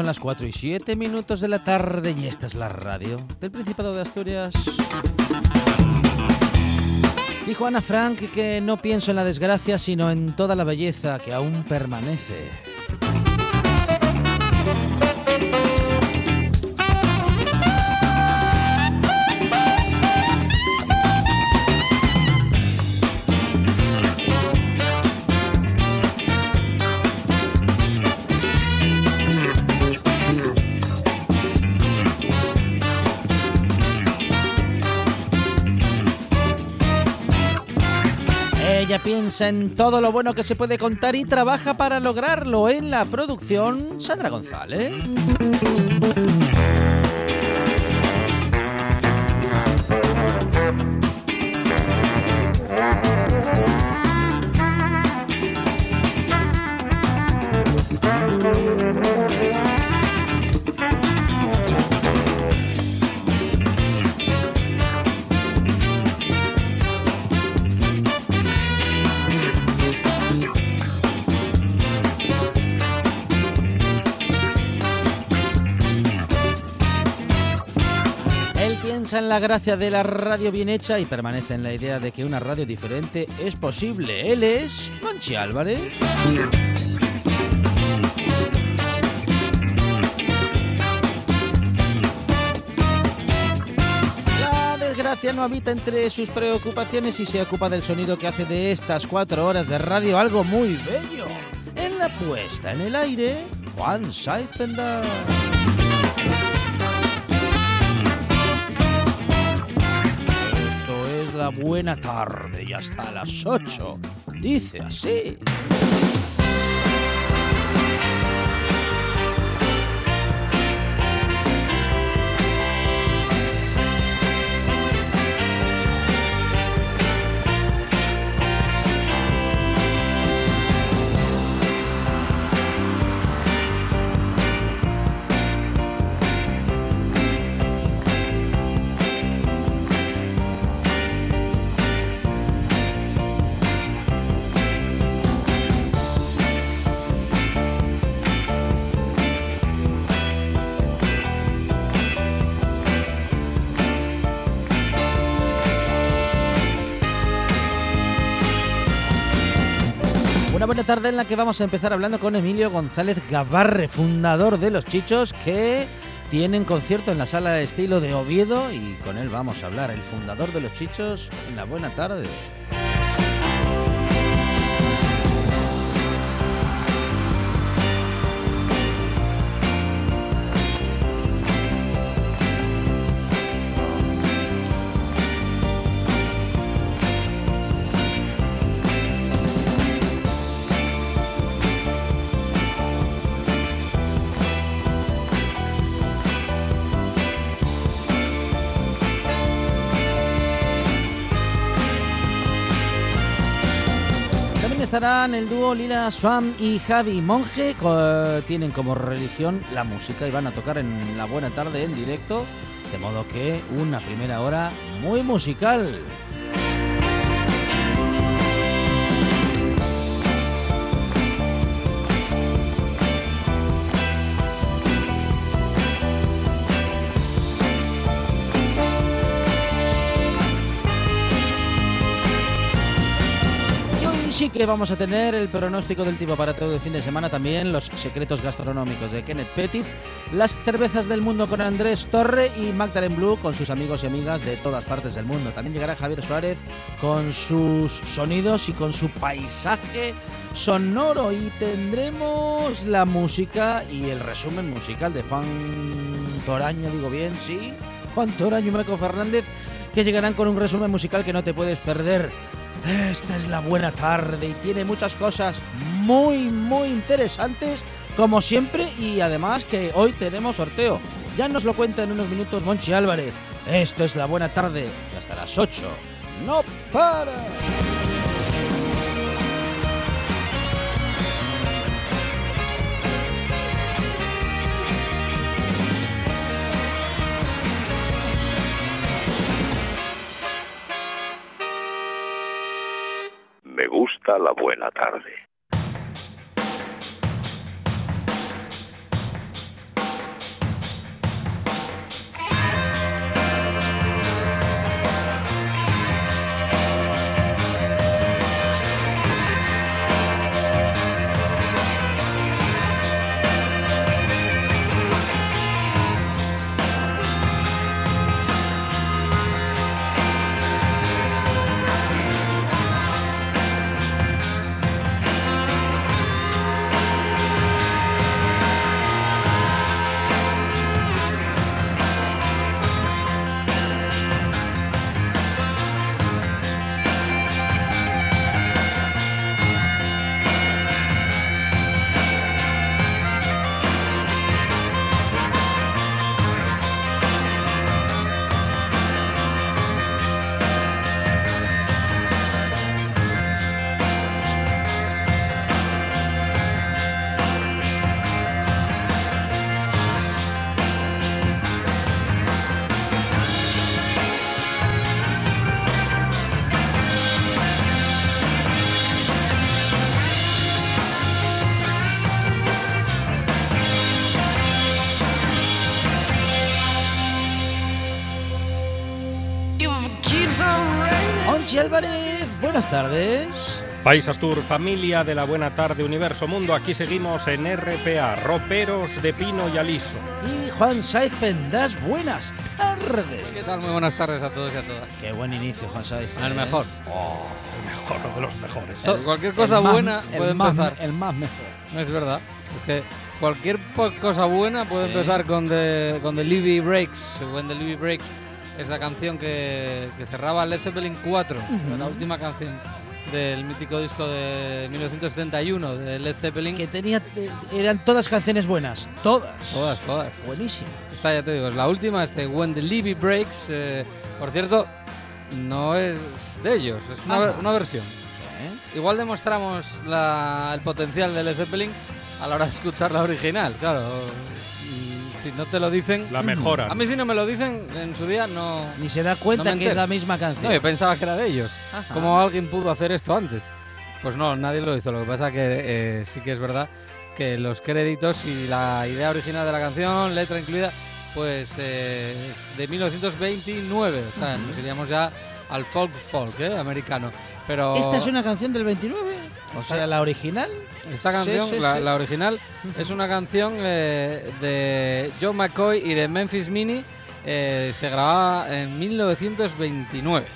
Son las 4 y 7 minutos de la tarde y esta es la radio del Principado de Asturias. Dijo Ana Frank que no pienso en la desgracia, sino en toda la belleza que aún permanece. Piensa en todo lo bueno que se puede contar y trabaja para lograrlo en la producción Sandra González. En la gracia de la radio bien hecha y permanece en la idea de que una radio diferente es posible. Él es Monchi Álvarez. Desgracia no habita entre sus preocupaciones y se ocupa del sonido que hace de estas cuatro horas de radio algo muy bello. En la puesta en el aire, Juan Saiz buena tarde y hasta las 8. Dice así. Buena tarde en la que vamos a empezar hablando con Emilio González Gavarre, fundador de Los Chichos, que tienen concierto en la sala estilo de Oviedo y con él vamos a hablar, el fundador de Los Chichos, en la buena tarde. El dúo Lila Swam y Javi Monge, tienen como religión la música y van a tocar en la buena tarde en directo, de modo que una primera hora muy musical. Sí que vamos a tener el pronóstico del tipo para todo el fin de semana, también los secretos gastronómicos de Kenneth Petit, las cervezas del mundo con Andrés Torre y Magdalene Blue con sus amigos y amigas de todas partes del mundo. También llegará Javier Suárez con sus sonidos y con su paisaje sonoro y tendremos la música y el resumen musical de Juan Toraño, digo bien, sí, Juan Toraño y Marco Fernández que llegarán con un resumen musical que no te puedes perder. Esta es la buena tarde y tiene muchas cosas muy, muy interesantes, como siempre, y además que hoy tenemos sorteo. Ya nos lo cuenta en unos minutos Monchi Álvarez. Esto es la buena tarde, hasta las 8. ¡No para! Gusta la buena tarde. Buenas tardes. País Astur, familia de la Buena Tarde Universo Mundo, aquí seguimos en RPA, roperos de pino y aliso. Y Juan Saiz Pendas, buenas tardes. ¿Qué tal? Muy buenas tardes a todos y a todas. Qué buen inicio, Juan Saiz. El ¿eh? mejor. Oh, el mejor de los mejores. So- cualquier cosa El más- buena el puede más- empezar. El más mejor. Es verdad. Es que cualquier cosa buena puede Sí. empezar con The, con the Libby Breaks. When the Libby Breaks, esa canción que, que cerraba Led Zeppelin 4, la última canción del mítico disco de 1971 de Led Zeppelin. Que tenía, eran todas canciones buenas. Todas. Todas, todas. Buenísimo. Esta ya te digo, es la última, este When the Libby Breaks. eh, por cierto, no es de ellos, es una, ver- una versión. ¿eh? Igual demostramos la- el potencial de Led Zeppelin a la hora de escuchar la original, claro. Si no te lo dicen. La mejora. A mí, si no me lo dicen en su día, no. Ni se da cuenta No que es la misma canción. No, yo pensaba que era de ellos. Ajá. ¿Cómo alguien pudo hacer esto antes? Pues no, nadie lo hizo. Lo que pasa que eh, sí que es verdad que los créditos y la idea original de la canción, letra incluida, pues eh, es de 1929. O sea, nos iríamos ya al folk folk, ¿eh? Americano. Pero ¿Esta es una canción del 29? O sea, la original. Esta canción, Sí, sí, la, sí. la original, es una canción eh, de John McCoy y de Memphis Mini. eh, se grababa en 1929.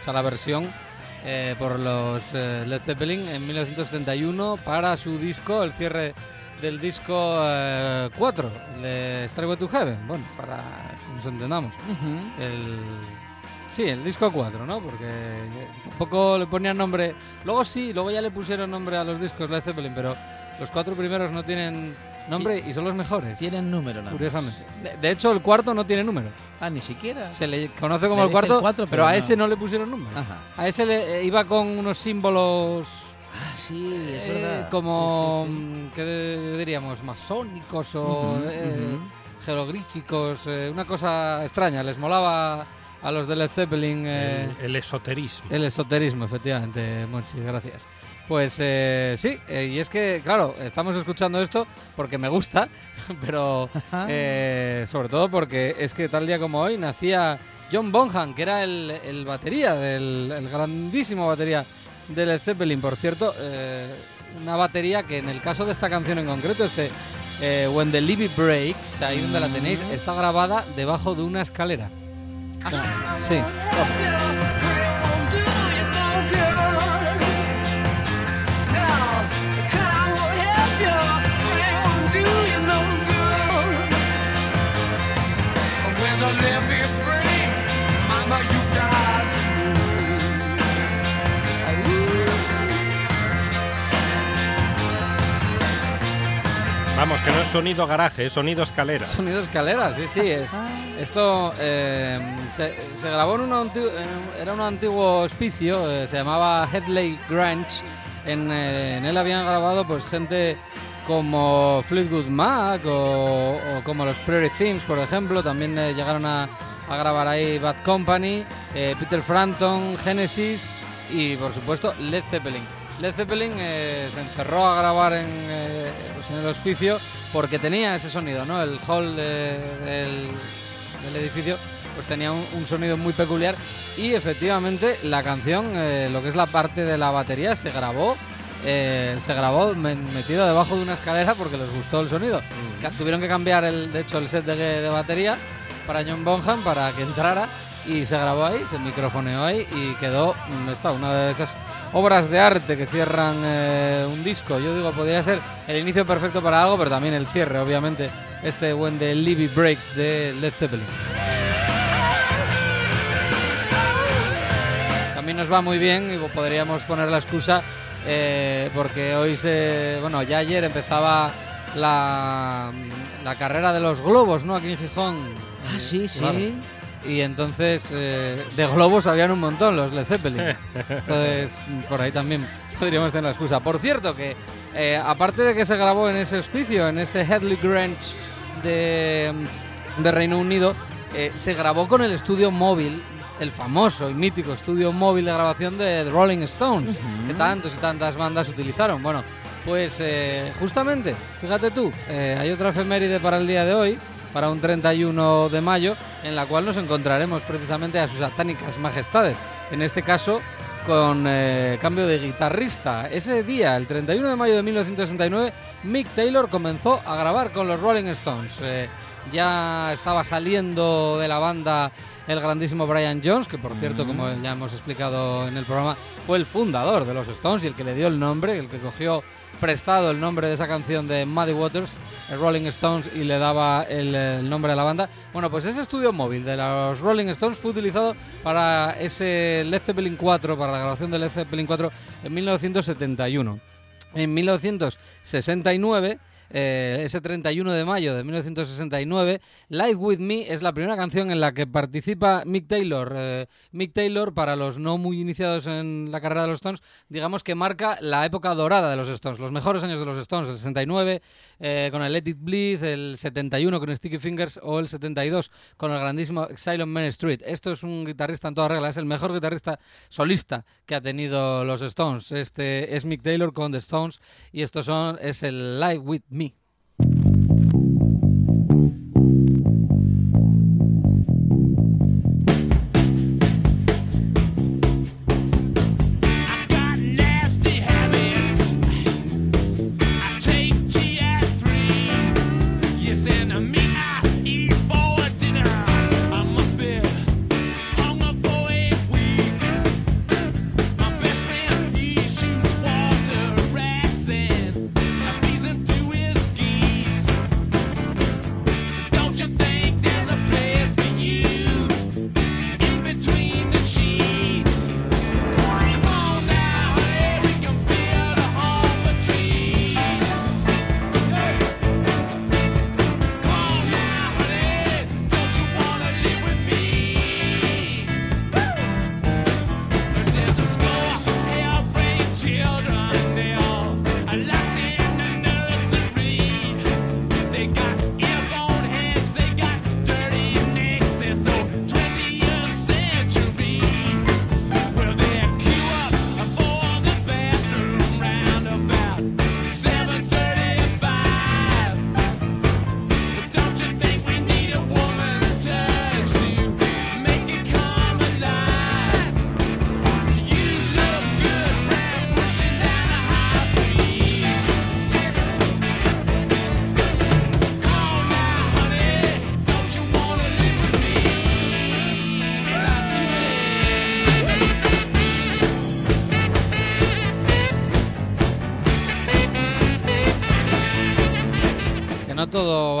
O sea, la versión eh, por los Led Zeppelin en 1971 para su disco, el cierre del disco eh, 4 de Stairway to Heaven. Bueno, para que nos entendamos. El, sí, el disco 4, ¿no? Porque tampoco le ponían nombre. Luego sí, luego ya le pusieron nombre a los discos Led Zeppelin, pero los cuatro primeros no tienen nombre y son los mejores. Tienen número, nada más. Curiosamente. De, de hecho, el cuarto no tiene número. Ah, ni siquiera. Se le conoce como Le el cuarto, cuatro, pero, pero a no. ese no le pusieron número. Ajá. A ese le, eh, iba con unos símbolos Ah, sí, es eh, verdad. como, Sí, sí, sí. mm, ¿qué diríamos? Masónicos o eh, ujú. jeroglíficos, eh, una cosa extraña. Les molaba a los de Led Zeppelin eh, El, el esoterismo. el esoterismo, efectivamente, Monchi, gracias. Pues eh, sí, eh, y es que, claro, estamos escuchando esto porque me gusta, pero eh, sobre todo porque es que tal día como hoy nacía John Bonham, que era el, el batería, del, el grandísimo batería de Led Zeppelin. Por cierto, eh, una batería que en el caso de esta canción en concreto, este eh, When the Levy Breaks, ahí donde la tenéis, está grabada debajo de una escalera. Sí. Vamos, que no es sonido garaje, es sonido escalera. Sonido escalera, sí, sí. es- esto eh, se, se grabó en un, anti- en un- era un antiguo hospicio, eh, se llamaba Headley Grange. En, eh, en él habían grabado pues gente como Fleetwood Mac o, o como los Prairie Themes, por ejemplo. También llegaron a, a grabar ahí Bad Company, Peter Frampton, Genesis y por supuesto Led Zeppelin. Led Zeppelin eh, se encerró a grabar en, eh, pues, en el hospicio porque tenía ese sonido, ¿no? El hall de- del, del edificio pues tenía un, un sonido muy peculiar y efectivamente la canción, eh, lo que es la parte de la batería, se grabó se grabó me- metido debajo de una escalera porque les gustó el sonido. Ca- Tuvieron que cambiar el, de hecho el set de, de batería para John Bonham para que entrara y se grabó ahí, se microfoneó ahí y quedó mm, esta, una de esas obras de arte que cierran eh, un disco. Yo digo, podría ser el inicio perfecto para algo, pero también el cierre, obviamente, este When the Levy Breaks de Led Zeppelin. También nos va muy bien y podríamos poner la excusa eh, porque hoy se. Bueno, ya ayer empezaba la, la carrera de los globos, ¿no? Aquí en Gijón. Ah, sí, sí. Claro. Y entonces eh, de globos habían un montón los Led Zeppelin. Entonces por ahí también podríamos tener la excusa. Por cierto que eh, aparte de que se grabó en ese hospicio, en ese Headley Grange de, de Reino Unido, eh, se grabó con el estudio móvil, el famoso y mítico estudio móvil de grabación de The Rolling Stones, que tantos y tantas bandas utilizaron. Bueno, pues eh, justamente, fíjate tú, eh, hay otra efeméride para el día de hoy, para un 31 de mayo, en la cual nos encontraremos precisamente a sus satánicas majestades. En este caso, con eh, cambio de guitarrista. Ese día, el 31 de mayo de 1969, Mick Taylor comenzó a grabar con los Rolling Stones. Eh, ya estaba saliendo de la banda el grandísimo Brian Jones, que por cierto, como ya hemos explicado en el programa, fue el fundador de los Stones y el que le dio el nombre, el que cogió prestado el nombre de esa canción de Muddy Waters, el Rolling Stones, y le daba el, el nombre de la banda. Bueno, pues ese estudio móvil de los Rolling Stones fue utilizado para ese Led Zeppelin 4, para la grabación de Led Zeppelin 4 en 1971. En 1969, eh, ese 31 de mayo de 1969, Live With Me es la primera canción en la que participa Mick Taylor. Eh, Mick Taylor, para los no muy iniciados en la carrera de los Stones, digamos que marca la época dorada de los Stones, los mejores años de los Stones, el 69 eh, con el Let It Bleed, el 71 con Sticky Fingers o el 72 con el grandísimo Exile Main Street. Esto es un guitarrista en toda regla, es el mejor guitarrista solista que ha tenido los Stones. Este es Mick Taylor con The Stones y estos son es el Live With Me.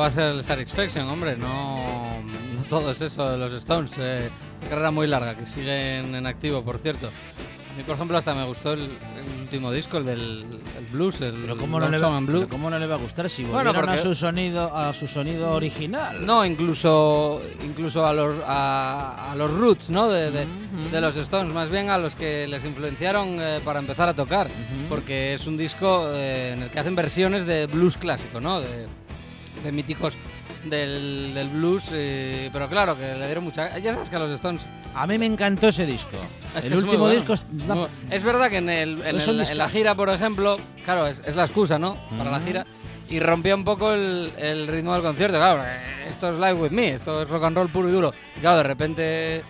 Va a ser el Satisfaction, hombre. No, no todo es eso de los Stones. Eh, carrera muy larga, que siguen en activo, por cierto. A mí, por ejemplo, hasta me gustó el, el último disco, el del el blues, el Pero cómo, no le va, Blue. pero cómo no le va a gustar si Bueno, volvieron a porque- su sonido a su sonido original. No, incluso, incluso a, los, a, a los roots ¿no? de, de- de los Stones, más bien a los que les influenciaron eh, para empezar a tocar, porque es un disco eh, en el que hacen versiones de blues clásico, ¿no? de, de míticos del, del blues, eh, pero claro, que le dieron mucha... Ya sabes que a los Stones... A mí me encantó ese disco. es el último bueno. disco es Muy- Es verdad que en, el, en, Es un el- en la gira, por ejemplo, claro, es, es la excusa, ¿no? Para la gira. Y rompía un poco el, el ritmo del concierto. Claro, esto es Live With Me, esto es rock and roll puro y duro. Y claro, de repente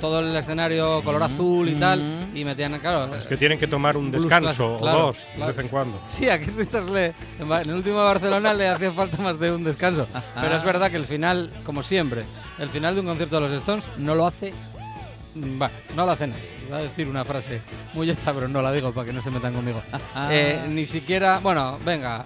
todo el escenario color azul y tal. Y metían, claro. Es que tienen que tomar un descanso o dos claro. de vez en cuando. Sí, a Keith Richards le, en el último de Barcelona le hacía falta más de un descanso. Pero es verdad que el final, como siempre, el final de un concierto de los Stones no lo hace. mm, Bueno, no lo hace nadie. Iba a decir una frase muy hecha, pero no la digo para que no se metan conmigo. Eh, ni siquiera. Bueno, venga,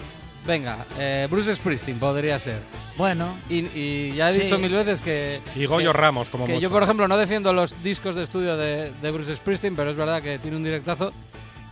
venga. eh, Bruce Springsteen podría ser. Bueno, Y, y ya he Sí. dicho mil veces que. Y Goyo que- Ramos, como que mucho. yo, por ejemplo, no defiendo los discos de estudio de, de Bruce Springsteen, pero es verdad que tiene un directazo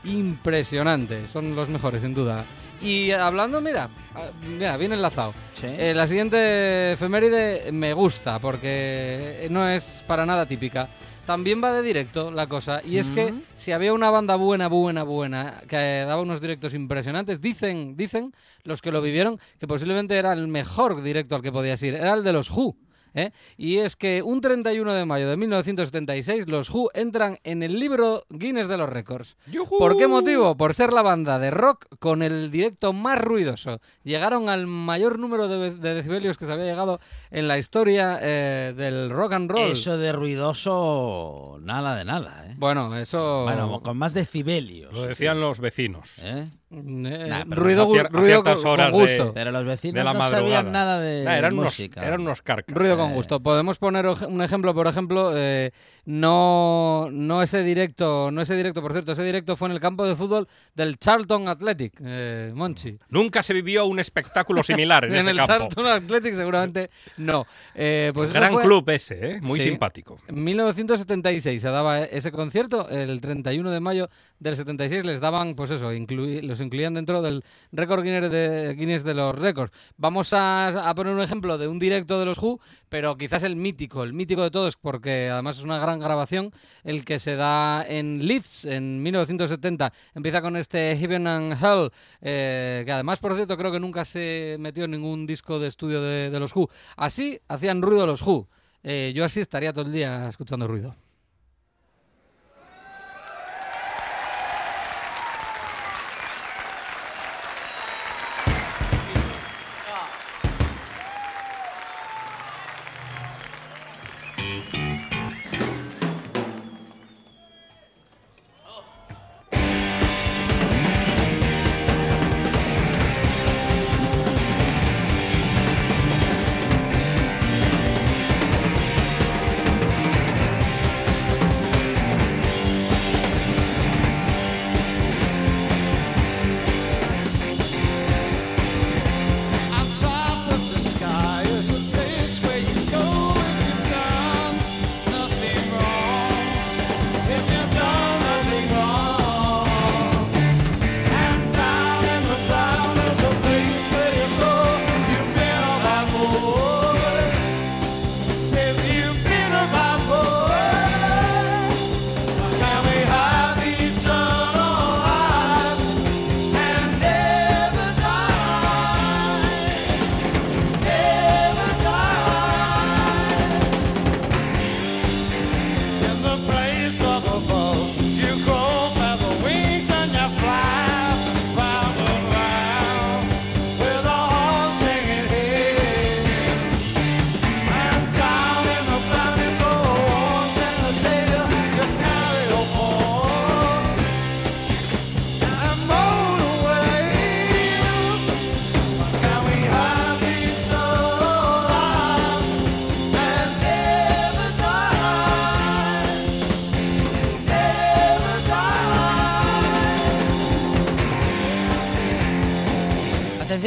impresionante. Son los mejores, sin duda. Y hablando, mira, ah, mira, bien enlazado. sí. Eh, la siguiente efeméride me gusta porque no es para nada típica. También va de directo la cosa. Y es que si había una banda buena, buena, buena, que daba unos directos impresionantes, dicen, dicen los que lo vivieron, que posiblemente era el mejor directo al que podías ir. Era el de los Who. ¿Eh? Y es que un 31 de mayo de 1976 los Who entran en el libro Guinness de los récords. ¿Por qué motivo? Por ser la banda de rock con el directo más ruidoso. Llegaron al mayor número de, de decibelios que se había llegado en la historia eh, del rock and roll. Eso de ruidoso, nada de nada, ¿eh? Bueno, eso... Bueno, con más decibelios. Lo decían los vecinos. ¿eh? Eh, Nah, ruido, a a con, con horas de- gusto. Pero los vecinos De la no madrugada. sabían nada de Ah, eran, unos, música. eran unos carcas. Ruido con gusto. Podemos poner un ejemplo, por ejemplo, eh, no, no ese directo, no ese directo, por cierto, ese directo fue en el campo de fútbol del Charlton Athletic, eh, Monchi. Nunca se vivió un espectáculo similar en, En ese el campo. Charlton Athletic seguramente no. Eh, pues Gran fue club ese, ¿eh? muy Sí. simpático. En 1976 se daba ese concierto, el 31 de mayo del 76 les daban, pues eso, inclui- los incluían dentro del récord Guinness de, los récords. Vamos a, poner un ejemplo de un directo de los Who, pero quizás el mítico, el mítico de todos, porque además es una gran grabación, el que se da en Leeds en 1970. Empieza con este Heaven and Hell, eh, que además, por cierto, creo que nunca se metió en ningún disco de estudio de, de los Who. Así hacían ruido los Who. Eh, yo así estaría todo el día escuchando ruido.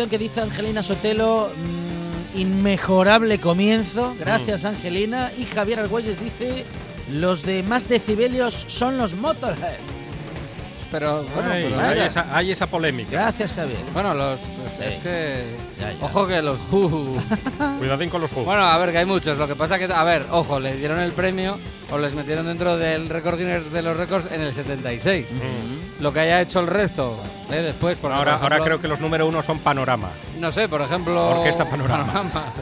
Que dice Angelina Sotelo, mm, inmejorable comienzo. Gracias, Angelina. Y Javier Argüelles dice, los de más decibelios son los Motorhead. Pero bueno, Ay, pero hay, esa, hay esa polémica. Gracias, Javier. bueno, los Sí. es que Ya, ya. ojo que los Who Cuidadín con los juegos. Bueno, a ver, que hay muchos. Lo que pasa que, a ver, ojo, le dieron el premio o les metieron dentro del récord Guinness de los récords en el 76. Mm. Lo que haya hecho el resto, ¿eh? después, porque, ahora, por ahora ejemplo, creo que los número uno son Panorama. No sé, por ejemplo. Orquesta Panorama.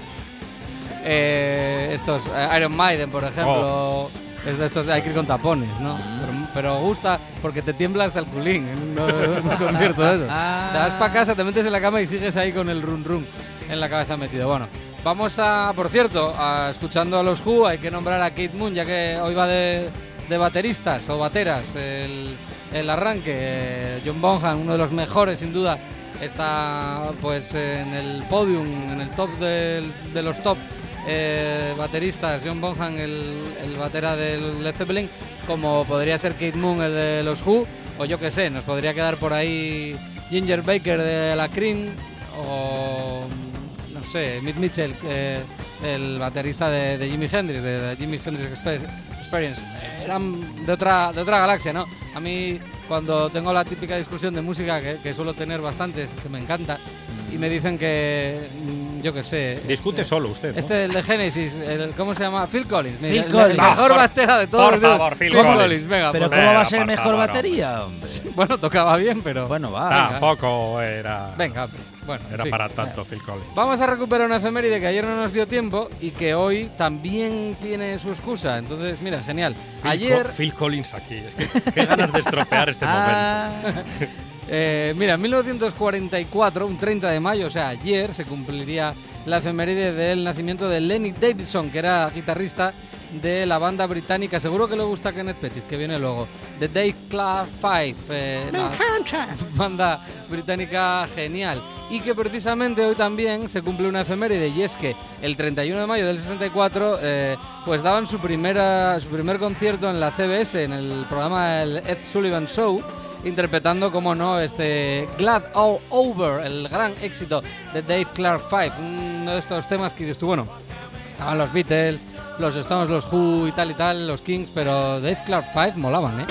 Eh, estos, eh, Iron Maiden, por ejemplo. Oh. Es de estos, hay que ir con tapones, ¿no? Pero, pero gusta porque te tiembla hasta el culín en un, en un concierto de eso. Ah. Te vas para casa, te metes en la cama y sigues ahí con el run run en la cabeza metido. Bueno, vamos a, por cierto, a, escuchando a los Who, hay que nombrar a Kate Moon, ya que hoy va de, de bateristas o bateras el, el arranque. Eh, John Bonham, uno de los mejores, sin duda, está pues en el podium, en el top del- de los top eh, bateristas. John Bonham, el, el batera del Led Zeppelin, como podría ser Kate Moon, el de los Who, o yo que sé, nos podría quedar por ahí Ginger Baker de la Cream, o no sé, Mitch Mitchell, eh, el baterista de, de Jimi Hendrix, de, de Jimi Hendrix Expe- Experience. Eran de otra, de otra galaxia, ¿no? A mí, cuando tengo la típica discusión de música, que, que suelo tener bastantes, que me encanta, y me dicen que, yo qué sé... Discute este- solo usted. ¿no? Este, el de Genesis, el- ¿cómo se llama? Phil Collins. Phil el, el Collins. mejor Ah, por- batera de todos. por favor, Phil Collins. venga. Pero ¿cómo va a ser mejor favor, batería, hombre? bueno, tocaba bien, pero... Bueno, va. venga. Tampoco era, Venga, bueno. en era fin. para tanto Phil Collins. Vamos a recuperar una efeméride que ayer no nos dio tiempo y que hoy también tiene su excusa. Entonces, mira, genial. Phil Ayer, Co- Phil Collins aquí. Es que qué ganas de estropear este momento. Eh, mira, en 1944, un 30 de mayo, o sea, ayer, se cumpliría la efeméride del nacimiento de Lenny Davidson, que era guitarrista de la banda británica. Seguro que le gusta Kenneth Pettit, que viene luego. The Dave Clark Five. eh, la Banda británica genial. Y que precisamente hoy también se cumple una efeméride y es que el 31 de mayo del 64 eh, pues daban su, primera, su primer concierto en la CBS, en el programa el Ed Sullivan Show, interpretando, como no, este Glad All Over, el gran éxito de Dave Clark Five, uno de estos temas que dices bueno, estaban los Beatles, los Stones, los Who y tal y tal, los Kings, pero Dave Clark Five molaban, ¿eh?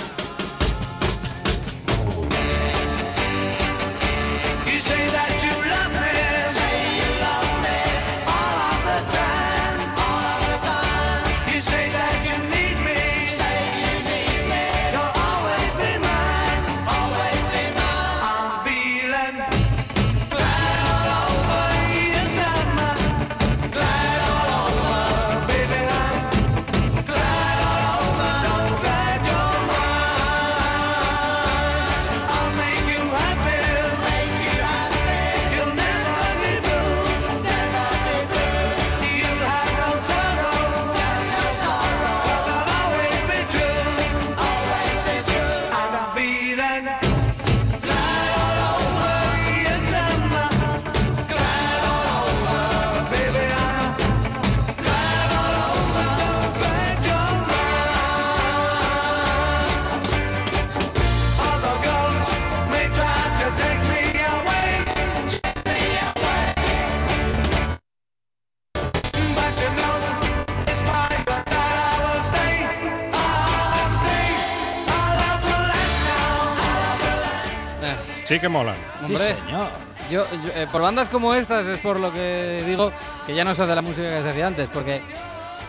Sí que molan. sí, hombre, señor. Yo, yo, eh, por bandas como estas es por lo que digo que ya no se hace la música que se hacía antes, porque,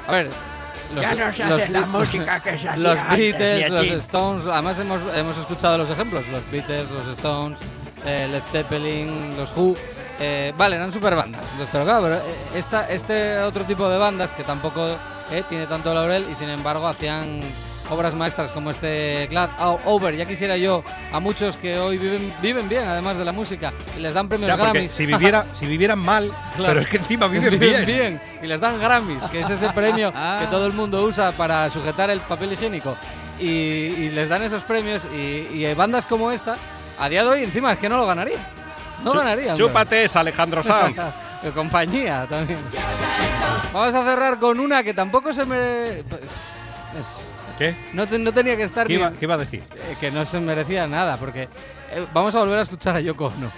a ver, los, Ya no se los hace la Be- música que se hacía los antes, Beatles, los. Stones, además hemos, hemos escuchado los ejemplos, los Beatles, los Stones, eh, Led Zeppelin, los Who, eh, vale, eran super bandas, pero claro, pero, eh, esta, este otro tipo de bandas que tampoco eh, tiene tanto laurel y sin embargo hacían obras maestras como este Glad All Over. Ya quisiera yo a muchos que hoy viven, viven bien, además de la música, y les dan premios Ya, Grammys. si, viviera, si vivieran mal, Claro. pero es que encima viven, bien. y les dan Grammys, que es ese premio que todo el mundo usa para sujetar el papel higiénico. Y, y les dan esos premios y, bandas como esta, a día de hoy encima es que no lo ganaría. No ganaría. Chúpate esa, Alejandro Sanz. De compañía también. Vamos a cerrar con una que tampoco se merece... ¿Qué? no, te- no tenía que estar ¿Qué ni- iba, qué iba a decir? eh, que no se merecía nada, porque eh, vamos a volver a escuchar a Yoko Ono.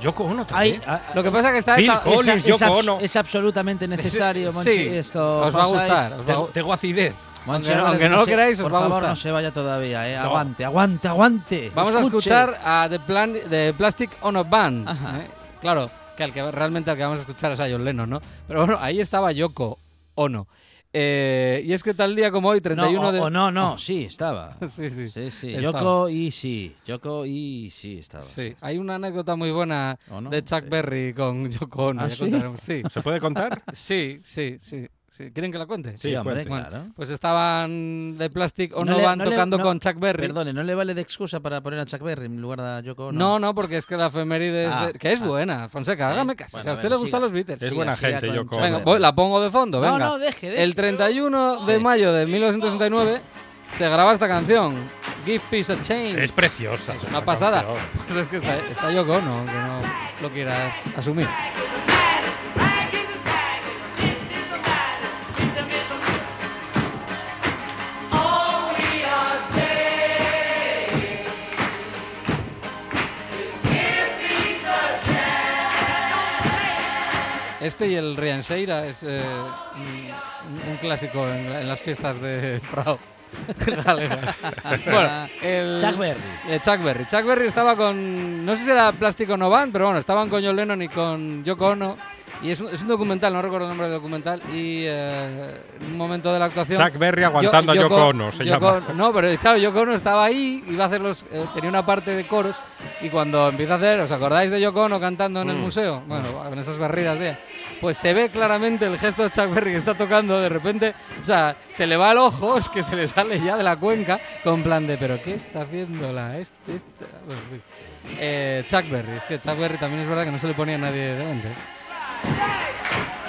Yoko Ono también. a- Lo que pasa es que está... Phil esta- Collins, es, Yoko Ono. es absolutamente necesario, Sí, Monchi, esto. os va a gustar. os va a Tengo, acidez. Aunque aunque no lo se- queráis, os por va a favor, gustar. no se vaya todavía, eh. No. Aguante, aguante, aguante. Vamos a Escuche. escuchar a The, Plan The Plastic Ono Band. Ajá. ¿eh? Claro, que, al que realmente al que vamos a escuchar es a John Lennon, ¿no? Pero bueno, ahí estaba Yoko Ono. Eh, y es que tal día como hoy, 31 no, o, de... o no, no, sí, estaba. sí, sí. Sí, sí. Estaba. Yoko y sí. Yoko y sí estaba. Sí, hay una anécdota muy buena de Chuck Sí. Berry con Yoko Ono. ¿Ah. Sí, ¿Se puede contar? sí, sí, sí, sí. ¿Quieren que la cuente? Sí, Sí, hombre, cuente. claro. Pues estaban de Plastic Ono No Band no le- tocando no, con Chuck Berry. Perdone, ¿no le vale de excusa para poner a Chuck Berry en lugar de a Yoko Ono? No, no, porque es que la efeméride es Ah, de- que es ah. buena, Fonseca, Sí. hágame caso. Bueno, si a usted le gustan los Beatles. Es Siga, buena siga gente, Yoko Ono. Venga, voy- la pongo de fondo, No, venga. no, deje, deje. El 31 de Sí. mayo de 1969 se graba esta canción, Give Peace a Change. Es preciosa. Es una pasada. Pues es que está, está Yoko Ono, aunque no lo quieras asumir. Este y el Rianseira es eh, un, un clásico en, en las fiestas de Frau. Galegas. bueno, el, Chuck Berry. eh, Chuck Berry. Chuck Berry estaba con. No sé si era Plástico No Van, pero bueno, estaban con John Lennon y con Yoko Ono. Y es un, es un documental, no recuerdo el nombre del documental. Y eh, un momento de la actuación. Chuck Berry aguantando a Yoko Ono, se Yoko- llama. No, pero claro, Yoko Ono estaba ahí, iba a hacer los. eh, tenía una parte de coros. Y cuando empieza a hacer. ¿Os acordáis de Yoko Ono cantando en el Mm. museo? Bueno, en esas barridas de. Pues se ve claramente el gesto de Chuck Berry que está tocando. De repente, o sea, se le va el ojo, es que se le sale ya de la cuenca. Con plan de, ¿pero qué está haciendo la. Este, esta?". Bueno, en fin. Eh, Chuck Berry, es que Chuck Berry también es verdad que no se le ponía a nadie delante. Hey!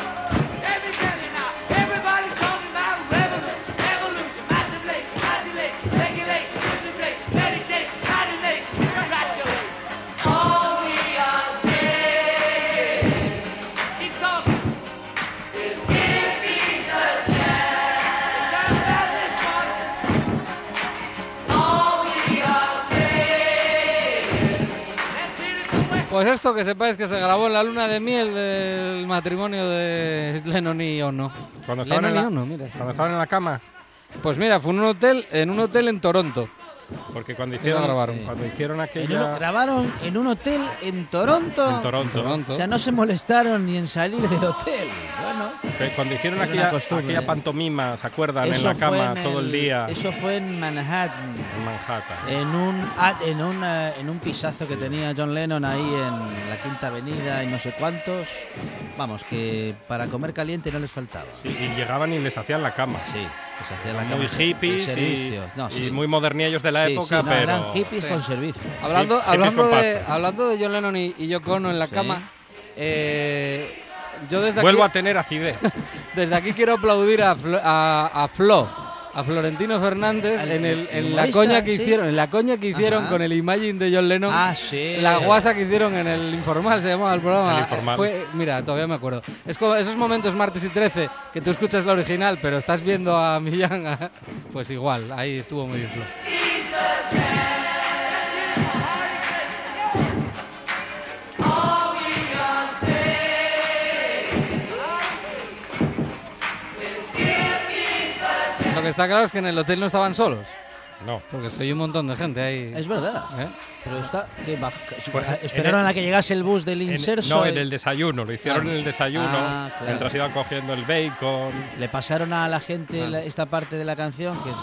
Pues esto que sepáis que se grabó en la luna de miel del matrimonio de Lennon y Ono. Cuando estaban, Lennon en y la, Ono, mira. cuando estaban en la cama. Pues mira, fue en un hotel, en un hotel en Toronto. Porque cuando hicieron, grabaron. cuando hicieron En uno- aquella. grabaron en un hotel en Toronto. En Toronto. Toronto. O sea, no se molestaron ni en salir del hotel. Bueno, Cuando hicieron aquella, aquella pantomima, ¿se acuerdan? En eso la cama en todo el día. Eso fue en Manhattan. En Manhattan. En un, en, un, eh, en un pisazo que tenía John Lennon ahí en la Quinta Avenida y no sé cuántos. Vamos, que para comer caliente no les faltaba. Sí, y llegaban y les hacían la cama. Sí, que se hacía la muy hippies y. No, y sí. muy modernillos de la Sí, época, sí, no, pero. eran hippies Sí. con servicio. Hablando, Hippies hablando, con de, hablando de John Lennon y, y Yoko Ono en la Sí. cama, eh, yo desde Vuelvo a aquí, tener acidez. desde aquí quiero aplaudir a, Flo, a, a Flo, a Florentino Fernández Al- en, el, en la coña que sí. hicieron, en la coña que hicieron Ajá. con el Imagine de John Lennon. Ah, sí. La guasa que hicieron en el Informal, se llamaba el programa. El Informal. Fue, mira, todavía me acuerdo. Es como esos momentos martes y 13 que tú escuchas la original, pero estás viendo a Millán. Pues igual, ahí estuvo muy bien. Que está claro es que en el hotel no estaban solos, No. porque soy un montón de gente ahí. Es verdad. ¿eh? Pero está. que- Pues, esperaron en el- a que llegase el bus del En- inserso. no, y en el desayuno. Lo hicieron Ah. en el desayuno. Ah, claro. Mientras iban cogiendo el bacon. Le pasaron a la gente Ah. la- esta parte de la canción, que es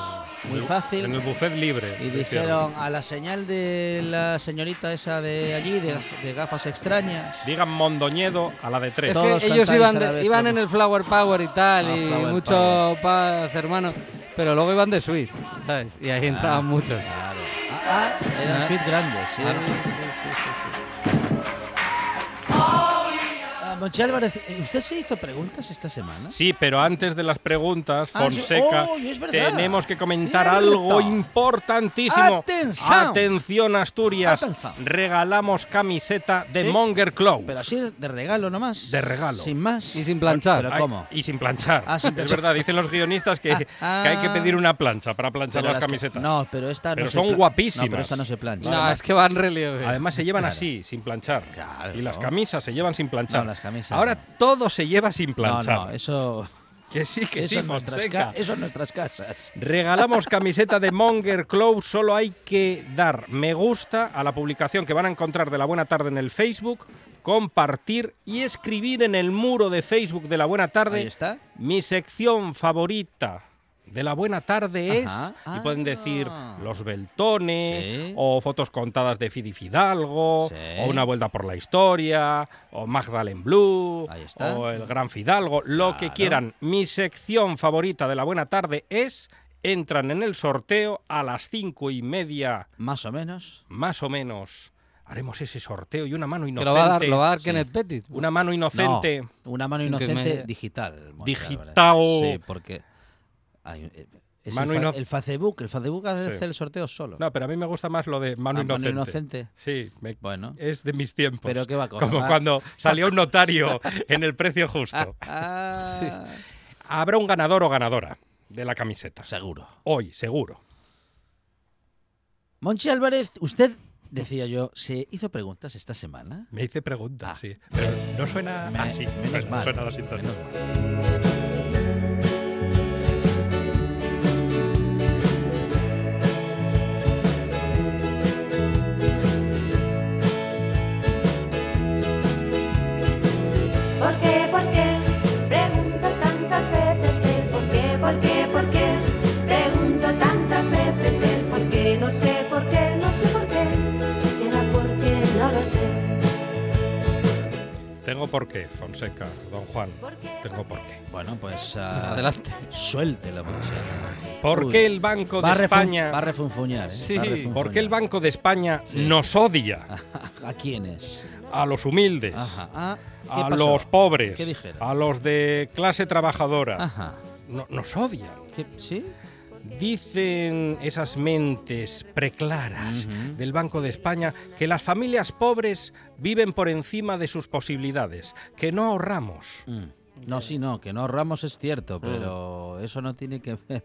muy En fácil. el buffet libre. Y dijeron a la señal de la señorita esa de allí, de, de gafas extrañas. Digan Mondoñedo a la de tres. Es que ellos iban, de- vez, iban en el Flower Power y tal, Ah, y mucho Power. paz, hermano, pero luego iban de suite, ¿sabes? Y ahí entraban muchos. Claro. Ah, ah, eran Ah. suite grandes, sí. Monchi Álvarez, ¿eh, ¿usted se hizo preguntas esta semana? Sí, pero antes de las preguntas, Ah, sí. Oh, tenemos que comentar Cierto. algo importantísimo. Atención. Atención, Asturias. Atención. Regalamos camiseta de ¿Sí? Monger Clothes. Pero así de regalo nomás. De regalo. Sin más. Y sin planchar. Pero ¿cómo? y sin planchar. Ah, sin Es verdad, dicen los guionistas que, Ah, que hay que pedir una plancha para planchar Pero las camisetas. No, pero esta Pero no se son pla- guapísimas. No, pero esta no se plancha. No, es que va en relieve. Además se llevan Claro. así, sin planchar. Claro. Y las camisas se llevan sin planchar. No, las Ahora todo se lleva sin planchar. no, eso, Que sí, que eso, sí, Fonseca. eso en nuestras casas. Regalamos camiseta de Monger Clothes. Solo hay que dar me gusta a la publicación que van a encontrar de La Buena Tarde en el Facebook, compartir y escribir en el muro de Facebook de La Buena Ahí Tarde está. mi sección favorita. De la buena tarde es, Ajá. y pueden decir Ah. los beltones, Sí. o fotos contadas de Fidi Fidalgo, Sí. o una vuelta por la historia, o Magdalene Blue, Ahí está. o el Gran Fidalgo, lo que quieran. Mi sección favorita de la buena tarde es, entran en el sorteo a las cinco y media, Más o menos. más o menos. Haremos ese sorteo y una mano que inocente. lo va a dar, lo va a dar Sí. Kenneth Pettit. Una mano inocente. No, una mano inocente digital. Digital. Álvarez. Sí, porque hay- eh, es Mano el, fa- ino- el Facebook, el Facebook hace Sí. el sorteo solo. No, pero a mí me gusta más lo de mano Ah, inocente. inocente. Sí, me- Bueno. es de mis tiempos. Pero ¿qué va a? Como cuando salió un notario en el precio justo. Ah, Habrá un ganador o ganadora de la camiseta. Seguro. Hoy, seguro. Monchi Álvarez, usted, decía yo, se hizo preguntas esta semana. Me hice preguntas, Ah. sí. Pero no suena Me- así. menos Suena- mal, Suena la sintonía. menos mal. Por qué, Fonseca, don Juan. Tengo por qué. Bueno, pues ah, Adelante. suéltelo, Álvarez. ¿Por Uy, qué el Banco de España... Va a refunfuñar, ¿eh? Sí, a refunfuñar. ¿Por qué el Banco de España Sí. nos odia ¿A quiénes? a los humildes, Ajá. Ah, ¿qué a pasó? los pobres, ¿Qué dijeron? a los de clase trabajadora? Ajá. No- nos odian. ¿Qué- ¿Sí? Dicen esas mentes preclaras del Banco de España que las familias pobres viven por encima de sus posibilidades, que no ahorramos. Mm. No, sí, no, que no ahorramos es Mm. cierto, pero eso no tiene que ver.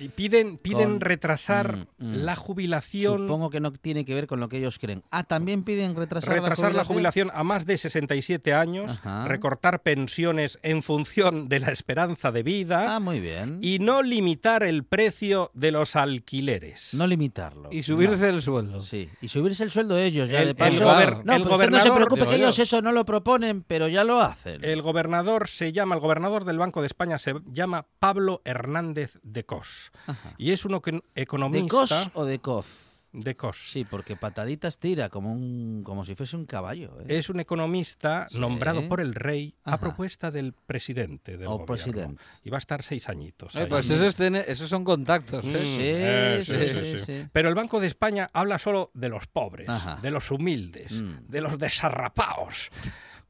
Y piden, piden Con- retrasar Mm, mm. la jubilación. Supongo que no tiene que ver con lo que ellos creen. Ah, también piden retrasar, Retrasar la jubilación a más de 67 años, Ajá. recortar pensiones en función de la esperanza de vida Ah, muy bien. y no limitar el precio de los alquileres. no limitarlo. Y subirse el sueldo. Sí, y subirse el sueldo de ellos ya El- de el paso. gober- no, el usted no se gobernador- preocupe que yo. ellos eso no lo proponen, pero ya lo hacen. El gobernador se llama, el gobernador del Banco de España se llama Pablo Hernández de Cos. Ajá. Y es un eco- ¿De economista cos o de coz? de Cos. Sí, porque pataditas tira como un como si fuese un caballo. ¿eh? Es un economista Sí. nombrado por el rey a propuesta del presidente del O gobierno. presidente. Y va a estar seis añitos. Ahí. pues esos, tiene- esos son contactos. ¿eh? Mm, Sí, eh, sí, sí, sí. Pero el Banco de España habla solo de los pobres, Ajá. de los humildes, Mm. de los desarrapaos.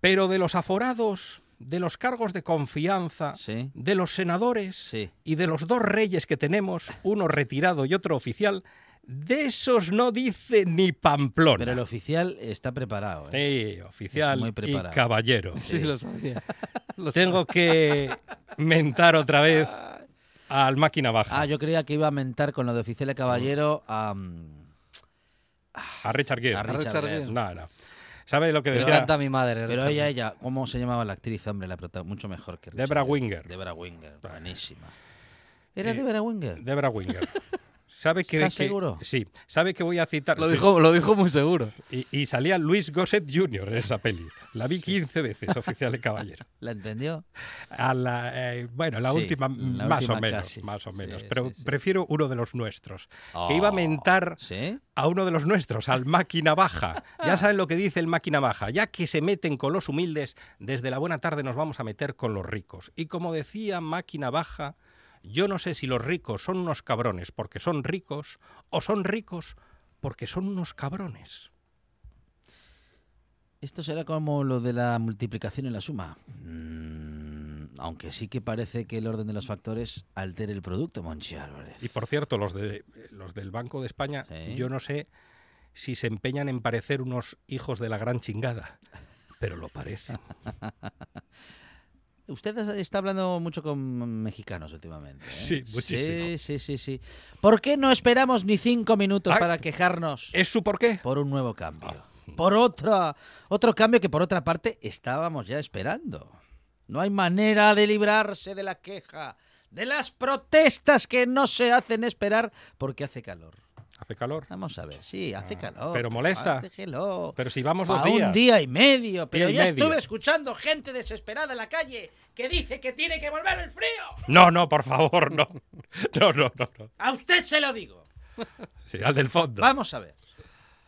Pero de los aforados, de los cargos de confianza, Sí. de los senadores Sí. y de los dos reyes que tenemos, uno retirado y otro oficial, de esos no dice ni Pamplona. Pero el oficial está preparado. ¿eh? Sí, oficial muy y preparado. caballero. Sí, lo sabía. Lo Tengo que mentar otra vez al máquina baja, Ah, yo creía que iba a mentar con lo de oficial y caballero a, mm, a Richard Gere. a Richard Richard Gere. Gere. No, no. ¿Sabe lo que decía? encanta mi madre. Pero ella, ella, ¿cómo se llamaba la actriz, hombre? La prota- mucho mejor que Richard Debra. Winger. Debra Winger, buenísima. ¿Era Eh, Debra Winger? Debra Winger. ¿Sabe que, ¿Estás que- seguro? Sí. ¿Sabe que voy a citar? Lo sí. dijo, lo dijo muy seguro. Y, y salía Luis Gosset Jr. en esa peli. La vi 15 veces, oficial y caballero. ¿La entendió? A la, eh, bueno, la Sí, última, la más última o menos, casi. más o menos. sí, pero sí. prefiero uno de los nuestros. Que iba a Oh, mentar ¿Sí? a uno de los nuestros, al máquina baja. Ya saben lo que dice el máquina baja. Ya que se meten con los humildes, desde la buena tarde nos vamos a meter con los ricos. Y como decía máquina baja, yo no sé si los ricos son unos cabrones porque son ricos o son ricos porque son unos cabrones. Esto será como lo de la multiplicación en la suma. Mm, aunque sí que parece que el orden de los factores altere el producto, Monchi Álvarez. Y por cierto, los, de, los del Banco de España, Sí. yo no sé si se empeñan en parecer unos hijos de la gran chingada, pero lo parecen. Usted está hablando mucho con mexicanos últimamente. ¿eh? Sí, muchísimo. Sí, sí, sí, sí. ¿Por qué no esperamos ni cinco minutos Ay. para quejarnos ¿Es su por qué? por un nuevo cambio? Ah. Por otra, otro cambio que por otra parte estábamos ya esperando. No hay manera de librarse de la queja, de las protestas que no se hacen esperar porque hace calor. ¿Hace calor? Vamos a ver, sí, hace calor. Ah, pero molesta. Déjelo. Pero si vamos dos A días. un día y medio. Pero Día y ya medio. estuve escuchando gente desesperada en la calle que dice que tiene que volver el frío. No, no, por favor, no. No, no, no. no. A usted se lo digo. Sí, al del fondo. Vamos a ver.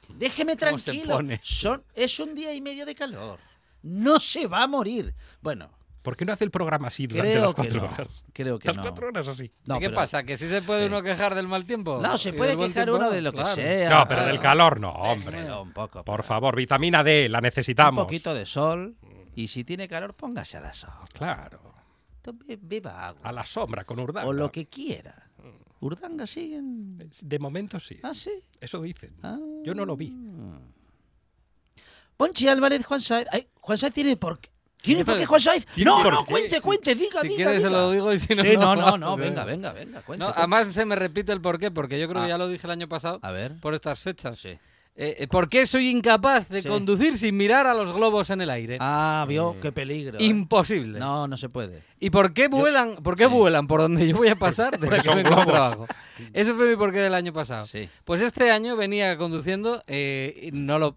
Déjeme ¿Cómo se tranquilo. Son, es un día y medio de calor. No se va a morir. Bueno, ¿Por qué no hace el programa así durante creo las que cuatro no. horas? Creo que Las no. cuatro horas así. No, ¿Y ¿Qué pero- pasa? ¿Que sí se puede Sí. uno quejar del mal tiempo? No, se ¿Y puede quejar tiempo? uno de lo que sea. No, pero claro. del calor no, hombre. Un poco. Por pero- favor, vitamina D, la Un necesitamos. poquito de sol. Y si tiene calor, póngase a la sombra. Claro. Tome- Beba agua. A la sombra, con Urdanga. O lo que quiera. Urdanga siguen. De momento sí. Ah, sí. Eso dicen. Ah. Yo no lo vi. Ponchi Álvarez, Juan Saiz. Ay, Juan Saiz tiene por qué. ¿Tiene por qué Juan Saiz? ¿Tiene No, no, cuente, cuente, diga, Si diga. quieres se lo digo y si no, Sí, no, no, no, venga, venga, venga, cuente. No, además se me repite el porqué, porque yo creo Ah. que ya lo dije el año pasado, A ver. por estas fechas. Sí. Eh, eh, ¿Por qué soy incapaz de Sí. conducir sin mirar a los globos en el aire? Ah, vio, qué peligro. ¿eh? Imposible. No, no se puede. ¿Y por qué vuelan? ¿Por qué Sí. vuelan por donde yo voy a pasar de la que vengo al trabajo? Ese fue mi porqué del año pasado. Sí. Pues este año venía conduciendo eh, y no lo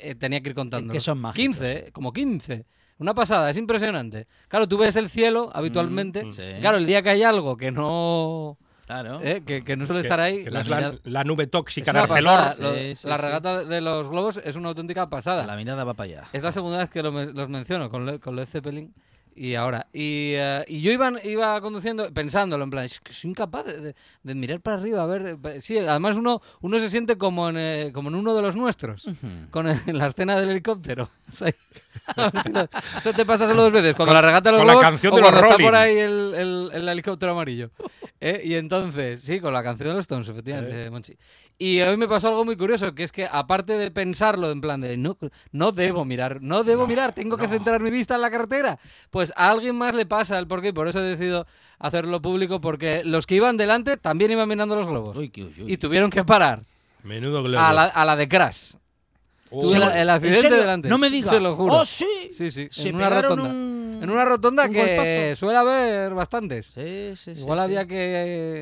eh, tenía que ir contando. Que son mágicos, 15, eh, como 15. Una pasada, es impresionante. Claro, tú ves el cielo habitualmente. Mm, sí. Claro, el día que hay algo que no Claro. eh, que, que no suele Que- estar ahí. que La es la, mirada- la nube tóxica de Arcelor. pasada. Lo- Sí, sí, la sí. regata de los globos es una auténtica pasada. La mirada va para allá. Es la segunda vez que lo me- los menciono con, Le- con Led Zeppelin y ahora. Y, eh, y yo iba, iba conduciendo pensándolo, en plan, es que soy incapaz de, de- de mirar para arriba, a ver. eh, Sí, además uno, uno se siente como en, eh, como en uno de los nuestros, con el- en la escena del helicóptero. O sea, a ver si lo- eso te pasa solo dos veces, cuando Con- la regata los la canción o de los cuando está Rolling. por ahí el, el- el helicóptero amarillo. ¿Eh? Y entonces, sí, con la canción de los Stones, efectivamente, Monchi. Y hoy me pasó algo muy curioso, que es que aparte de pensarlo en plan de no, no debo mirar, no debo mirar, tengo que centrar mi vista en la carretera, pues a alguien más le pasa el porqué, y por eso he decidido hacerlo público, porque los que iban delante también iban mirando los globos. Uy, uy, uy. Y tuvieron que parar Menudo globo. a la, a la de Crash. Oh. El accidente delante. No me diga. Se lo juro. Oh, sí. Sí, sí, Se en una rotonda. un- En una rotonda un que golpazo. suele haber bastantes. Sí, sí, sí. Igual sí. había que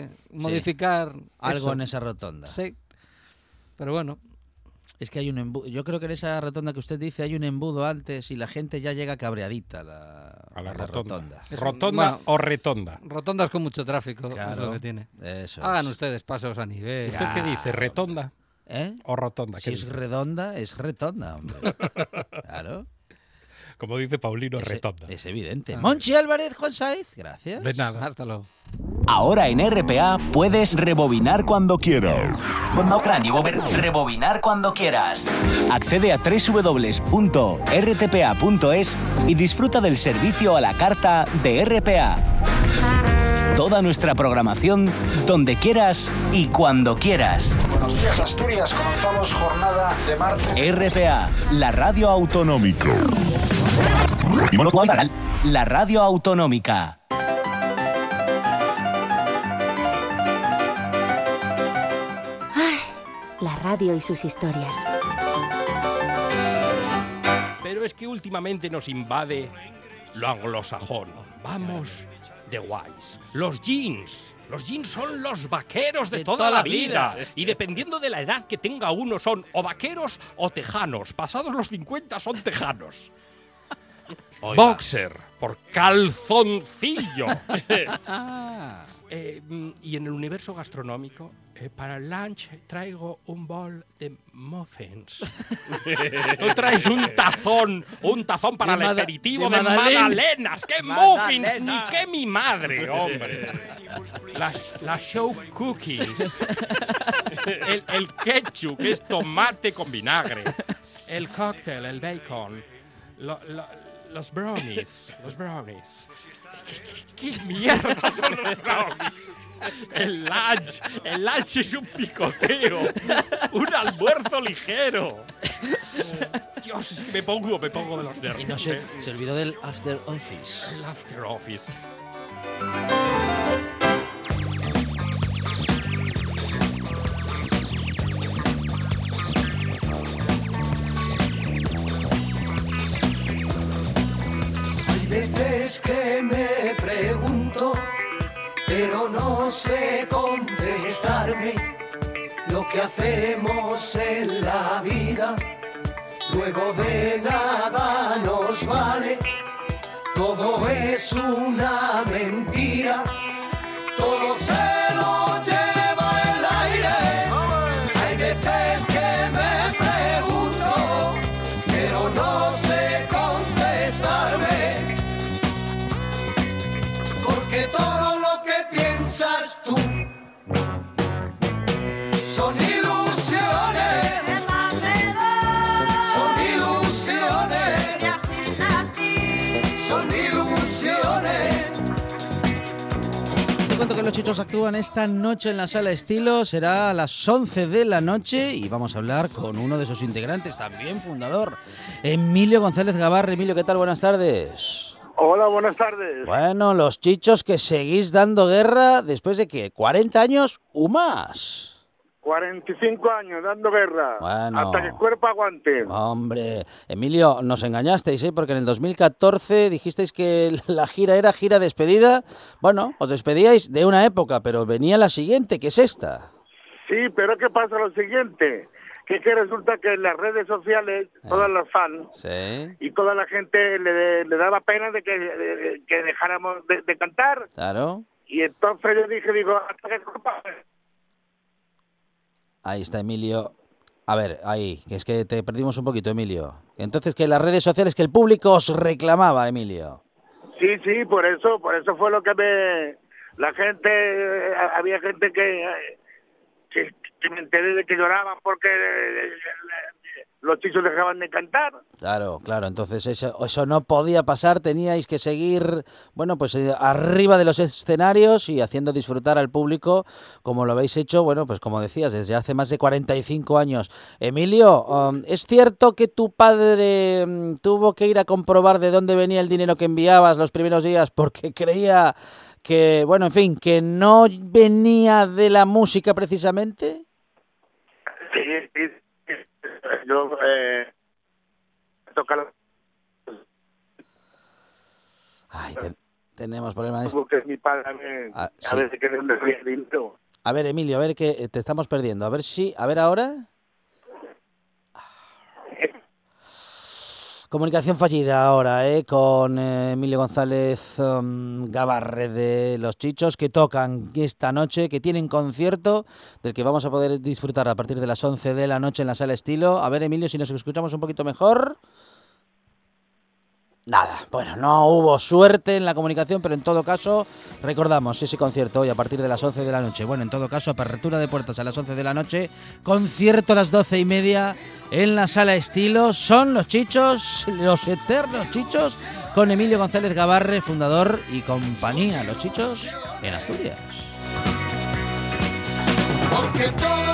eh, modificar algo eso. en esa rotonda. Sí. Pero bueno, Es que hay un embudo. Yo creo que en esa rotonda que usted dice hay un embudo antes y la gente ya llega cabreadita a la, A la a rotonda. Es- ¿Rotonda bueno. o retonda? rotondas con mucho tráfico es lo que tiene. Eso Hagan es. ustedes pasos a nivel. ¿Usted qué dice? ¿Retonda ¿Eh? o rotonda? Si ¿Qué es dice? redonda, es retonda, hombre. claro. Como dice Paulino, Es, retonda. es evidente. Ah. Monchi Álvarez, Juan Saiz, gracias. De nada. Hasta luego. Ahora en RPA puedes rebobinar cuando quieras. Rebobinar cuando quieras. Accede a www.rtpa.es y disfruta del servicio a la carta de RPA. Toda nuestra programación donde quieras y cuando quieras. Buenos días, Asturias. Comenzamos jornada de martes. RPA, la radio autonómica. La radio autonómica. La radio y sus historias. Pero es que últimamente nos invade lo anglosajón. Vamos de guays. Los jeans. Los jeans son los vaqueros de, De toda, toda la vida. vida. Y dependiendo de la edad que tenga uno, son o vaqueros o tejanos. Pasados los 50 son tejanos. Boxer, por calzoncillo. Eh, y en el universo gastronómico, eh, para el lunch traigo un bol de muffins. Tú traes un tazón, un tazón para De el aperitivo de de, magdalena. magdalenas. ¡Qué muffins! Ni qué mi madre, hombre. Las, las show cookies. El, el ketchup, que es tomate con vinagre. El cóctel, el bacon. lo- lo- los brownies. Los brownies. ¿Qué, mierda son los brownies? El lunch. El lunch es un picoteo. Un almuerzo ligero. Dios, es que me pongo, me pongo de los nervios. Y no se, ¿eh? se olvidó del After Office. El after office. Que me pregunto, pero no sé contestarme lo que hacemos en la vida. Luego de nada nos vale, todo es una mentira, cuento que los chichos actúan esta noche en la sala estilo, será a las 11 de la noche y vamos a hablar con uno de sus integrantes, también fundador, Emilio González Gavarre. Emilio, ¿qué tal? Buenas tardes. Hola, buenas tardes. Bueno, los chichos que seguís dando guerra después de que 40 años o más. 45 años dando guerra. Bueno. Hasta que el cuerpo aguante. Hombre, Emilio, nos engañasteis, ¿eh? Porque en el 2014 dijisteis que la gira era gira despedida. Bueno, os despedíais de una época, pero venía la siguiente, que es esta. Sí, pero ¿qué pasa lo siguiente? Que, que resulta que en las redes sociales, todas las fans Sí, y toda la gente le, le daba pena de que, de- que dejáramos de, de cantar. claro. Y entonces yo dije, digo, hasta que el cuerpo aguante. Ahí está Emilio. A ver, ahí, que es que te perdimos un poquito, Emilio. Entonces, que las redes sociales, que el público os reclamaba, Emilio. Sí, sí, por eso, por eso fue lo que me... La gente, eh, había gente que, eh, que, que me enteré de que lloraban porque eh, los chichos dejaban de cantar. Claro, claro, entonces eso, eso no podía pasar, teníais que seguir, bueno, pues eh, arriba de los escenarios y haciendo disfrutar al público como lo habéis hecho, bueno, pues como decías, desde hace más de 45 años. Emilio, um, ¿es cierto que tu padre mm, tuvo que ir a comprobar de dónde venía el dinero que enviabas los primeros días porque creía que, bueno, en fin, que no venía de la música precisamente? Sí, sí. Yo eh, toca la Ay, te- tenemos problemas. porque es mi padre a ver, Ah, a sí. que dinero. A ver, Emilio, a ver que eh, te estamos perdiendo. A ver si, a ver ahora. Comunicación fallida ahora, ¿eh? Con eh, Emilio González um, Gavarre de Los Chichos, que tocan esta noche, que tienen concierto del que vamos a poder disfrutar a partir de las 11 de la noche en la sala estilo. A ver, Emilio, si nos escuchamos un poquito mejor. Nada, bueno, no hubo suerte en la comunicación, pero en todo caso, recordamos ese concierto hoy a partir de las 11 de la noche. Bueno, en todo caso, apertura de puertas a las 11 de la noche, concierto a las 12 y media en la sala estilo. Son los chichos, los eternos chichos, con Emilio González Gavarre, fundador y compañía, los chichos en Asturias. Porque todo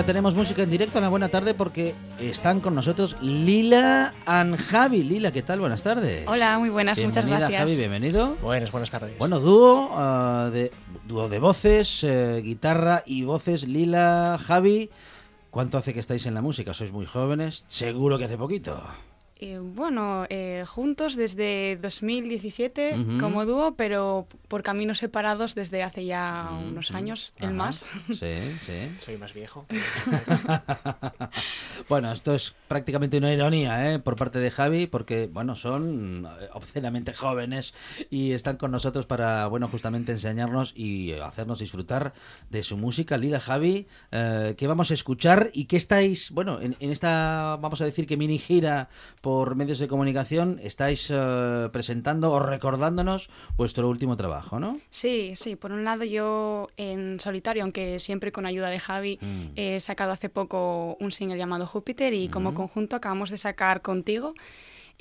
Ahora tenemos música en directo en la buena tarde porque están con nosotros Lila and Javi. Lila, ¿qué tal? Buenas tardes. Hola, muy buenas, muchas gracias. Javi, bienvenido. Buenas, buenas tardes. Bueno, dúo, ah, de, dúo de voces, eh, guitarra y voces, Lila, Javi. ¿Cuánto hace que estáis en la música? Sois muy jóvenes, seguro que hace poquito. Eh, bueno, eh, juntos desde 2017 Ujú. como dúo, pero por caminos separados desde hace ya unos años, el Ajá. más. Sí, sí. Soy más viejo. Bueno, esto es prácticamente una ironía ¿eh? por parte de Javi, porque bueno, son eh, obscenamente jóvenes y están con nosotros para bueno, justamente enseñarnos y hacernos disfrutar de su música. Lila, Javi, eh, ¿qué vamos a escuchar y qué estáis, bueno, en, en esta, vamos a decir que mini gira por medios de comunicación, estáis eh, presentando o recordándonos vuestro último trabajo, ¿no? Sí, sí, por un lado yo en solitario, aunque siempre con ayuda de Javi, Mm. he sacado hace poco un single llamado Júpiter y como Ujú. conjunto acabamos de sacar Contigo.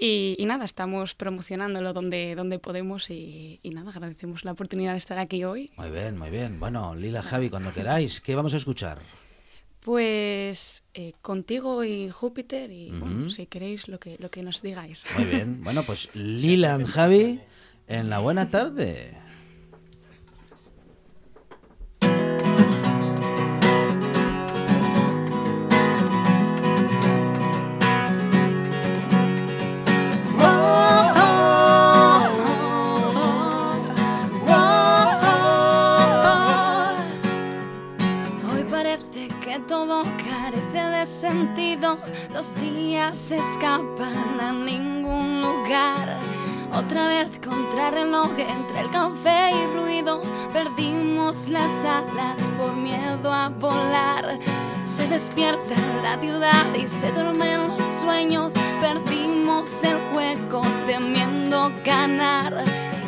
Y, y nada, estamos promocionándolo donde, donde podemos y, y nada, agradecemos la oportunidad de estar aquí hoy. Muy bien, muy bien. Bueno, Lila, Javi, cuando queráis, ¿qué vamos a escuchar? Pues eh, contigo y Júpiter y bueno, si queréis lo que, lo que nos digáis. Muy bien. Bueno, pues Lila and Javi en la buena tarde. Los días se escapan a ningún lugar. Otra vez contra reloj entre el café y ruido, perdimos las alas por miedo a volar. Se despierta la ciudad y se duermen los sueños, perdimos el juego temiendo ganar.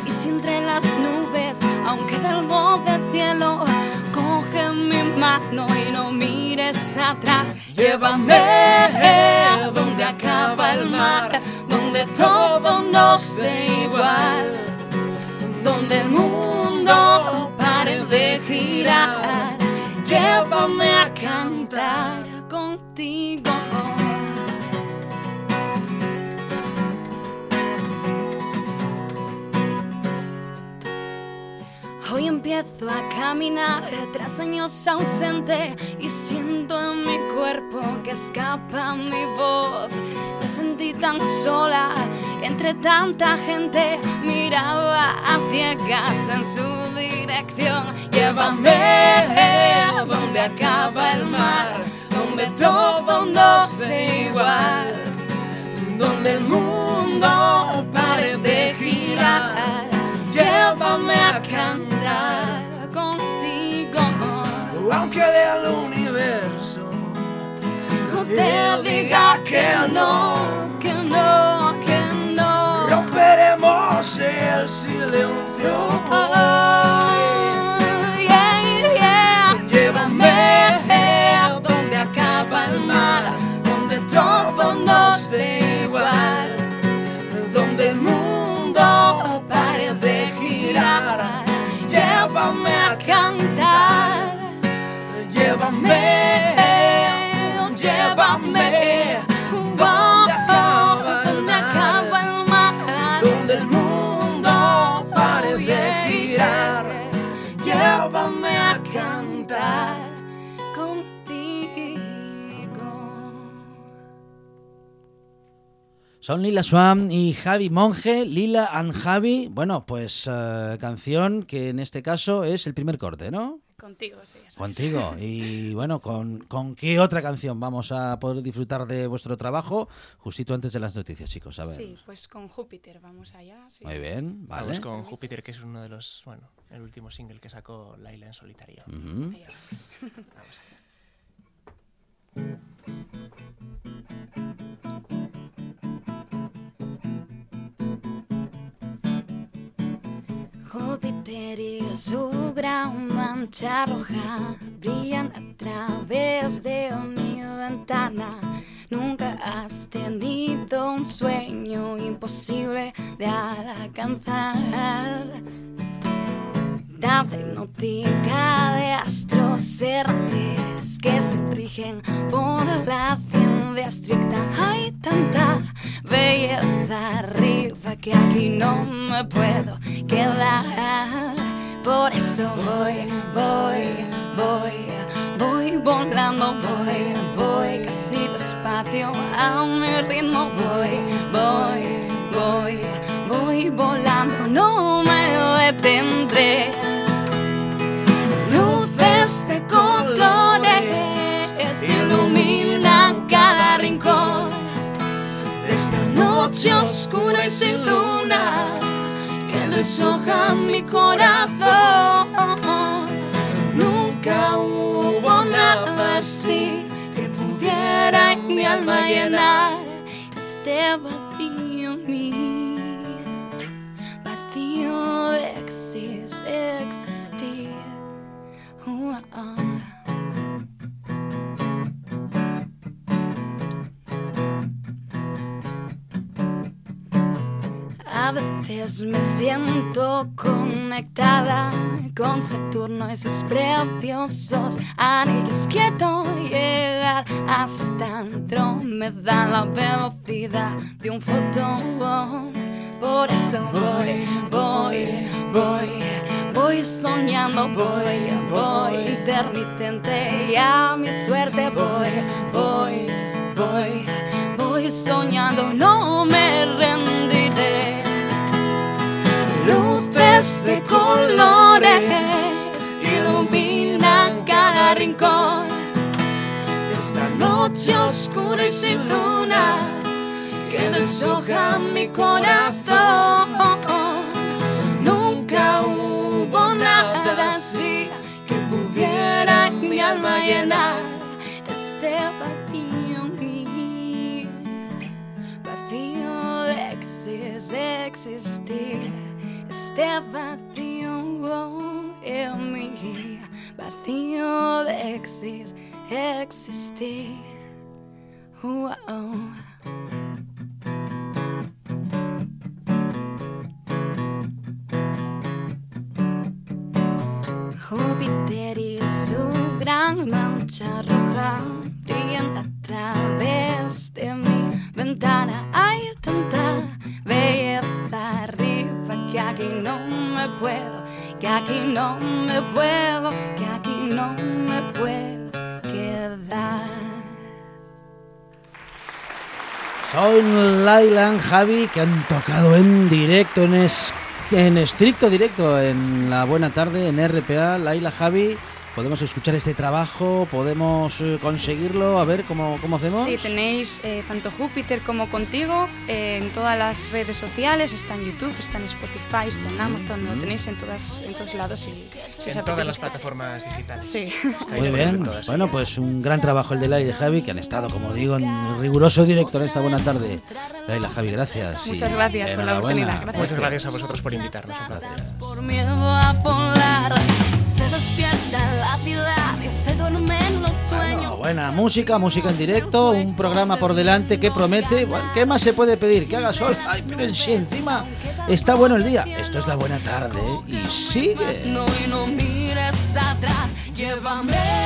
Y si entre las nubes aún queda algo de cielo, coge mi mano y no mires atrás. Llévame donde acaba el mar, donde todo nos dé igual, donde el mundo pare de girar. Llévame a cantar contigo. Empiezo a caminar tras años ausente y siento en mi cuerpo que escapa mi voz. Me sentí tan sola entre tanta gente, miraba a ciegas en su dirección. Llévame donde acaba el mar, donde todo nos dé igual, donde el mundo pare de girar. Llévame a cantar contigo. Aunque del universo No te diga que no, que no, que no. romperemos el silencio. Oh, girar. Llévame a cantar, llévame, llévame. Son Lila Swan y Javi Monge, Lila and Javi. Bueno, pues eh, canción que en este caso es el primer corte, ¿no? Contigo, sí. Contigo. Y bueno, ¿con, ¿con qué otra canción vamos a poder disfrutar de vuestro trabajo? Justito antes de las noticias, chicos. A ver. Sí, pues con Júpiter vamos allá. sí. Muy bien, vale. Vamos con Júpiter, que es uno de los, bueno, el último single que sacó Laila en solitario. Ujú. Ahí vamos. Vamos allá. Júpiter y su gran mancha roja brillan a través de mi ventana. Nunca has tenido un sueño imposible de alcanzar. Edad hipnótica de astros errantes que se rigen la ciencia estricta. Hay tanta belleza arriba que aquí no me puedo quedar. Por eso voy, voy, voy, voy volando, voy, voy casi despacio a mi ritmo. Voy, voy, voy, voy volando, no me detendré. Noche oscura y sin luna que deshoja mi corazón. Nunca hubo nada así que pudiera en mi alma llenar este vacío mío, vacío de exis- existir. Uh, uh. A veces me siento conectada con Saturno y sus preciosos anillos. Quiero llegar hasta Andrómeda, la velocidad de un fotón. Por eso voy, voy, voy, voy soñando, voy, voy intermitente y a mi suerte voy, voy, voy, voy soñando, no me rendiré. Luces de colores iluminan cada rincón. Esta noche oscura y sin luna que deshoja mi corazón. Nunca hubo nada así que pudiera mi alma llenar este vacío mío, vacío de exis- existir, vacío en mí, vacío de exis- existir. Uh, oh. Júpiter y su gran mancha roja brillan a través de mi ventana. Que aquí no me puedo, que aquí no me puedo quedar. Son Lailan, Javi, que han tocado en directo, en, en estricto directo, en la buena tarde, en RPA. Laila, Javi, podemos escuchar este trabajo, podemos eh, conseguirlo. A ver, ¿cómo, cómo hacemos? Sí, tenéis eh, tanto Júpiter como contigo eh, en todas las redes sociales, está en YouTube, está en Spotify, está en Amazon, lo tenéis en, todas, en todos lados. Y, si En todas las plataformas digitales. Sí. Muy bien, todas. bueno, pues un gran trabajo el de Laila y Javi, que han estado, como digo, en riguroso directo en esta buena tarde. Laila, Javi, gracias. Muchas gracias por la oportunidad, gracias. Muchas gracias a vosotros por invitarnos. Un placer. Se despierta la ciudad y se duermen los sueños. Buena música, música en directo, un programa por delante que promete. Bueno, ¿Qué más se puede pedir? Que haga sol. Ay, pero si encima está bueno el día. Esto es la buena tarde y sigue. No y no mires atrás, llévame